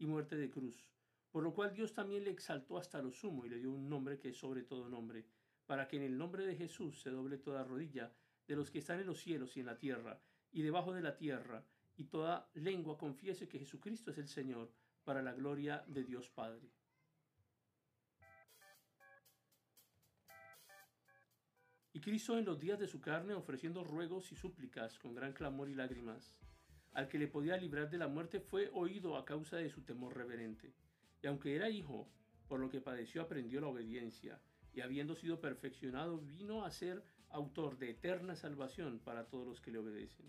y muerte de cruz, por lo cual Dios también le exaltó hasta lo sumo y le dio un nombre que es sobre todo nombre, para que en el nombre de Jesús se doble toda rodilla de los que están en los cielos y en la tierra y debajo de la tierra, y toda lengua confiese que Jesucristo es el Señor, para la gloria de Dios Padre. Y Cristo en los días de su carne ofreciendo ruegos y súplicas con gran clamor y lágrimas, al que le podía librar de la muerte fue oído a causa de su temor reverente. Y aunque era hijo, por lo que padeció aprendió la obediencia, y habiendo sido perfeccionado vino a ser autor de eterna salvación para todos los que le obedecen.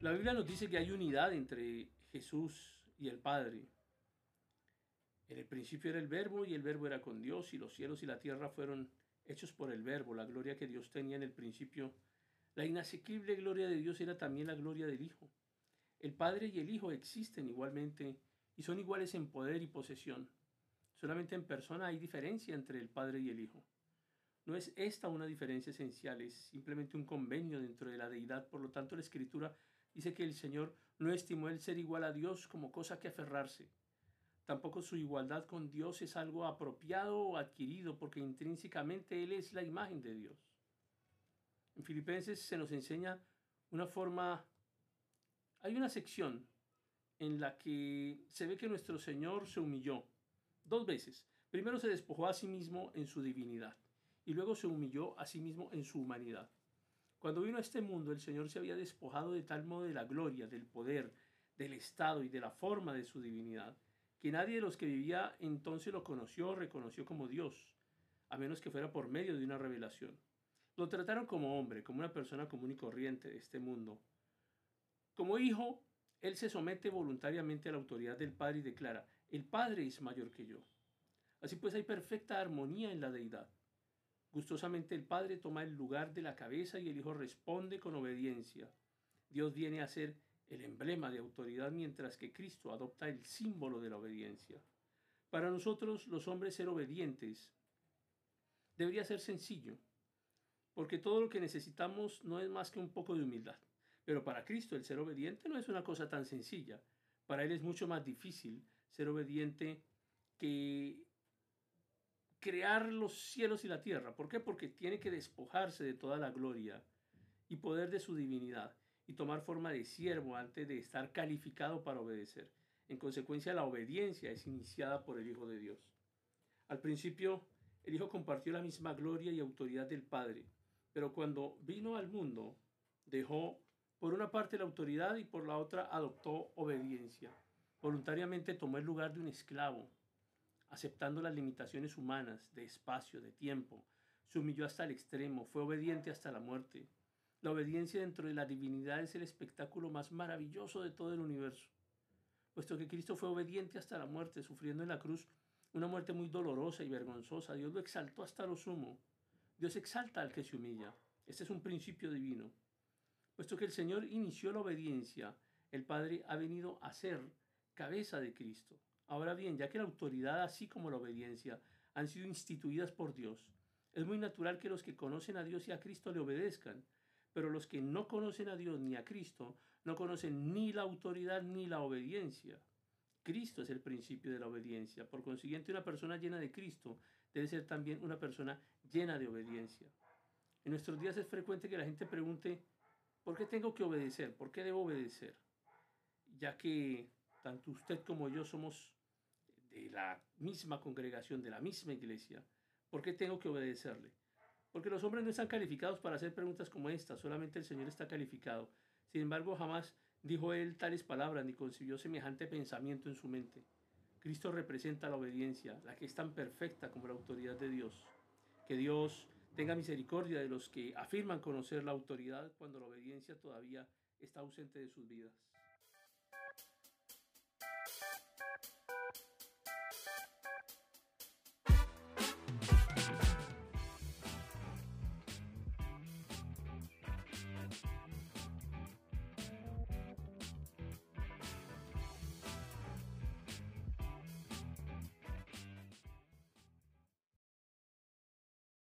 La Biblia nos dice que hay unidad entre Jesús y el Padre. En el principio era el verbo y el verbo era con Dios y los cielos y la tierra fueron hechos por el verbo, la gloria que Dios tenía en el principio. La inasequible gloria de Dios era también la gloria del Hijo. El Padre y el Hijo existen igualmente y son iguales en poder y posesión. Solamente en persona hay diferencia entre el Padre y el Hijo. No es esta una diferencia esencial, es simplemente un convenio dentro de la deidad. Por lo tanto, la Escritura Dice que el Señor no estimó el ser igual a Dios como cosa que aferrarse. Tampoco su igualdad con Dios es algo apropiado o adquirido, porque intrínsecamente Él es la imagen de Dios. En Filipenses se nos enseña una forma, hay una sección en la que se ve que nuestro Señor se humilló dos veces. Primero se despojó a sí mismo en su divinidad y luego se humilló a sí mismo en su humanidad. Cuando vino a este mundo, el Señor se había despojado de tal modo de la gloria, del poder, del estado y de la forma de su divinidad, que nadie de los que vivía entonces lo conoció o reconoció como Dios, a menos que fuera por medio de una revelación. Lo trataron como hombre, como una persona común y corriente de este mundo. Como hijo, él se somete voluntariamente a la autoridad del Padre y declara, el Padre es mayor que yo. Así pues hay perfecta armonía en la deidad. Gustosamente el Padre toma el lugar de la cabeza y el Hijo responde con obediencia. Dios viene a ser el emblema de autoridad mientras que Cristo adopta el símbolo de la obediencia. Para nosotros los hombres ser obedientes debería ser sencillo, porque todo lo que necesitamos no es más que un poco de humildad. Pero para Cristo el ser obediente no es una cosa tan sencilla. Para Él es mucho más difícil ser obediente que crear los cielos y la tierra. ¿Por qué? Porque tiene que despojarse de toda la gloria y poder de su divinidad y tomar forma de siervo antes de estar calificado para obedecer. En consecuencia, la obediencia es iniciada por el Hijo de Dios. Al principio, el Hijo compartió la misma gloria y autoridad del Padre, pero cuando vino al mundo, dejó por una parte la autoridad y por la otra adoptó obediencia. Voluntariamente tomó el lugar de un esclavo aceptando las limitaciones humanas de espacio, de tiempo, se humilló hasta el extremo, fue obediente hasta la muerte. La obediencia dentro de la divinidad es el espectáculo más maravilloso de todo el universo, puesto que Cristo fue obediente hasta la muerte, sufriendo en la cruz una muerte muy dolorosa y vergonzosa. Dios lo exaltó hasta lo sumo. Dios exalta al que se humilla. Este es un principio divino. Puesto que el Señor inició la obediencia, el Padre ha venido a ser cabeza de Cristo. Ahora bien, ya que la autoridad así como la obediencia han sido instituidas por Dios, es muy natural que los que conocen a Dios y a Cristo le obedezcan, pero los que no conocen a Dios ni a Cristo no conocen ni la autoridad ni la obediencia. Cristo es el principio de la obediencia. Por consiguiente, una persona llena de Cristo debe ser también una persona llena de obediencia. En nuestros días es frecuente que la gente pregunte, ¿por qué tengo que obedecer? ¿Por qué debo obedecer? Ya que tanto usted como yo somos de la misma congregación, de la misma iglesia, ¿por qué tengo que obedecerle? Porque los hombres no están calificados para hacer preguntas como esta, solamente el Señor está calificado. Sin embargo, jamás dijo él tales palabras ni concibió semejante pensamiento en su mente. Cristo representa la obediencia, la que es tan perfecta como la autoridad de Dios. Que Dios tenga misericordia de los que afirman conocer la autoridad cuando la obediencia todavía está ausente de sus vidas.